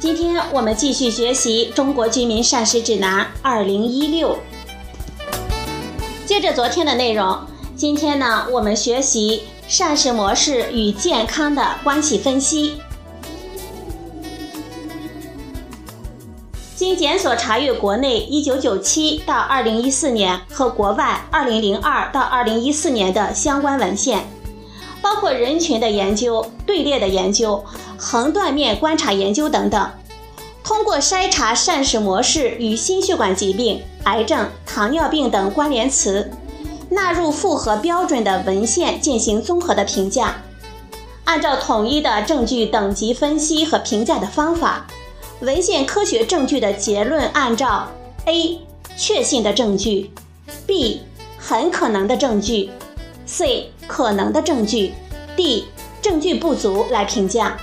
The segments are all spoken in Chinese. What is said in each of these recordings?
今天我们继续学习《中国居民膳食指南（二零一六）》，接着昨天的内容，今天呢，我们学习膳食模式与健康的关系分析。经检索查阅国内1997到2014年和国外2002到2014年的相关文献，包括人群的研究、队列的研究、横断面观察研究等等，通过筛查膳食模式与心血管疾病、癌症、糖尿病等关联词，纳入符合标准的文献进行综合的评价，按照统一的证据等级分析和评价的方法。文献科学证据的结论按照 A 确信的证据，B 很可能的证据，C 可能的证据，D 证据不足来评价。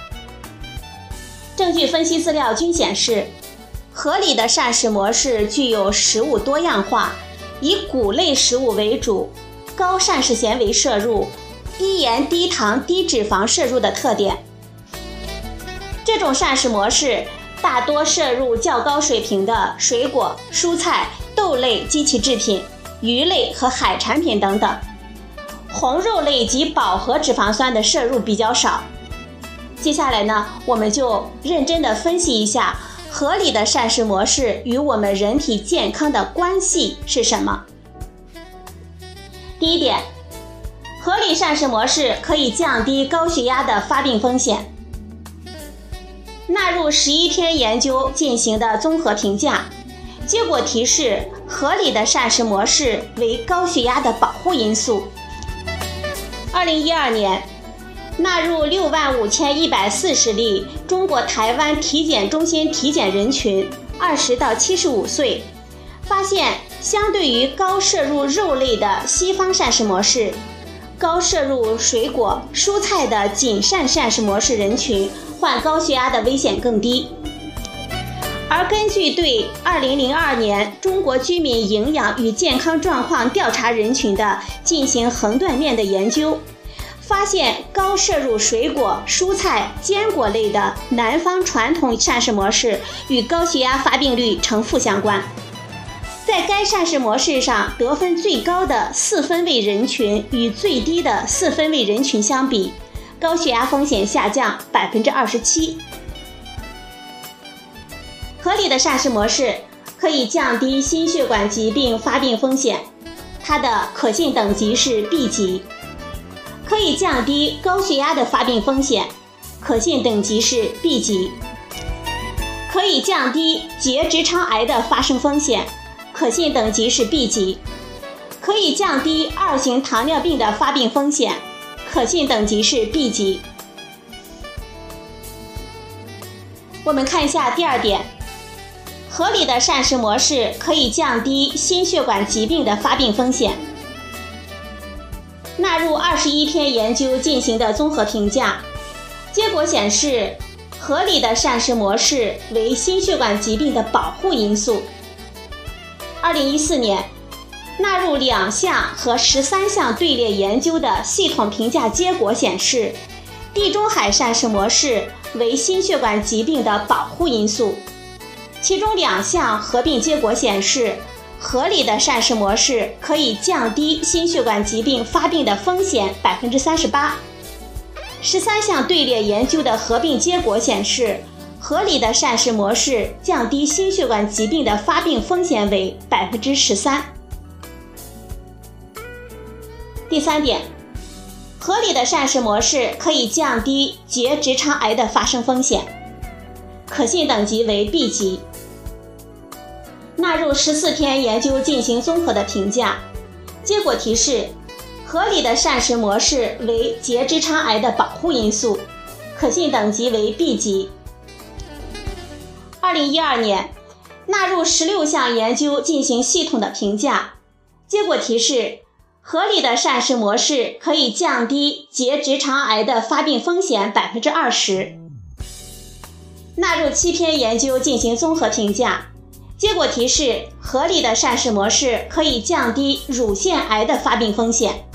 证据分析资料均显示，合理的膳食模式具有食物多样化、以谷类食物为主、高膳食纤维摄入、低盐、低糖、低脂肪摄入的特点。这种膳食模式。大多摄入较高水平的水果、蔬菜、豆类及其制品、鱼类和海产品等等，红肉类及饱和脂肪酸的摄入比较少。接下来呢，我们就认真的分析一下合理的膳食模式与我们人体健康的关系是什么。第一点，合理膳食模式可以降低高血压的发病风险。纳入十一篇研究进行的综合评价，结果提示合理的膳食模式为高血压的保护因素。二零一二年，纳入六万五千一百四十例中国台湾体检中心体检人群，二十到七十五岁，发现相对于高摄入肉类的西方膳食模式，高摄入水果蔬菜的谨慎膳食模式人群。患高血压的危险更低，而根据对2002年中国居民营养与健康状况调查人群的进行横断面的研究，发现高摄入水果、蔬菜、坚果类的南方传统膳食模式与高血压发病率呈负相关。在该膳食模式上得分最高的四分位人群与最低的四分位人群相比。高血压风险下降百分之二十七。合理的膳食模式可以降低心血管疾病发病风险，它的可信等级是 B 级；可以降低高血压的发病风险，可信等级是 B 级；可以降低结直肠癌的发生风险，可信等级是 B 级；可以降低二型糖尿病的发病风险。可信等级是 B 级。我们看一下第二点，合理的膳食模式可以降低心血管疾病的发病风险。纳入二十一篇研究进行的综合评价，结果显示，合理的膳食模式为心血管疾病的保护因素。二零一四年。纳入两项和十三项队列研究的系统评价结果显示，地中海膳食模式为心血管疾病的保护因素。其中两项合并结果显示，合理的膳食模式可以降低心血管疾病发病的风险百分之三十八。十三项队列研究的合并结果显示，合理的膳食模式降低心血管疾病的发病风险为百分之十三。第三点，合理的膳食模式可以降低结直肠癌的发生风险，可信等级为 B 级。纳入十四篇研究进行综合的评价，结果提示，合理的膳食模式为结直肠癌的保护因素，可信等级为 B 级。二零一二年，纳入十六项研究进行系统的评价，结果提示合理的膳食模式可以降低结直肠癌的发病风险百分之二十。纳入七篇研究进行综合评价，结果提示合理的膳食模式可以降低乳腺癌的发病风险。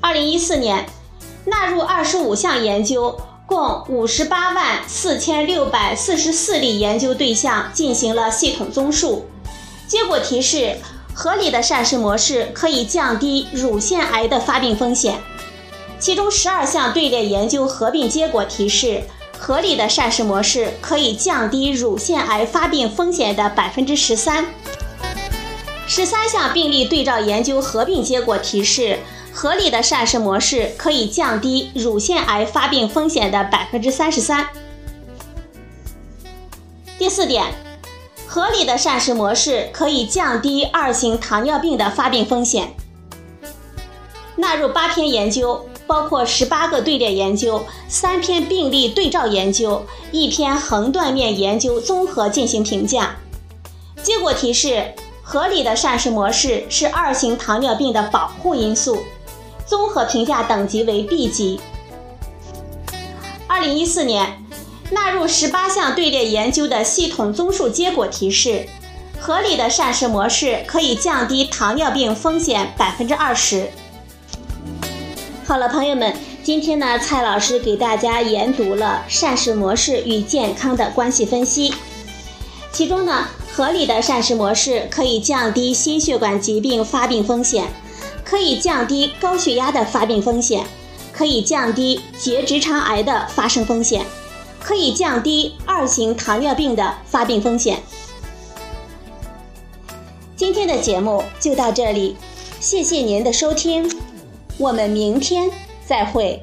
二零一四年，纳入二十五项研究，共五十八万四千六百四十四例研究对象进行了系统综述，结果提示合理的膳食模式可以降低乳腺癌的发病风险。其中十二项队列研究合并结果提示。合理的膳食模式可以降低乳腺癌发病风险的百分之十三。十三项病例对照研究合并结果提示，合理的膳食模式可以降低乳腺癌发病风险的百分之三十三。第四点，合理的膳食模式可以降低二型糖尿病的发病风险。纳入八篇研究。包括十八个队列研究、三篇病例对照研究、一篇横断面研究，综合进行评价。结果提示，合理的膳食模式是二型糖尿病的保护因素，综合评价等级为 B 级。二零一四年，纳入十八项队列研究的系统综述结果提示，合理的膳食模式可以降低糖尿病风险百分之二十。好了，朋友们，今天呢，蔡老师给大家研读了膳食模式与健康的关系分析。其中呢，合理的膳食模式可以降低心血管疾病发病风险，可以降低高血压的发病风险，可以降低结直肠癌的发生风险，可以降低二型糖尿病的发病风险。今天的节目就到这里，谢谢您的收听。我们明天再会。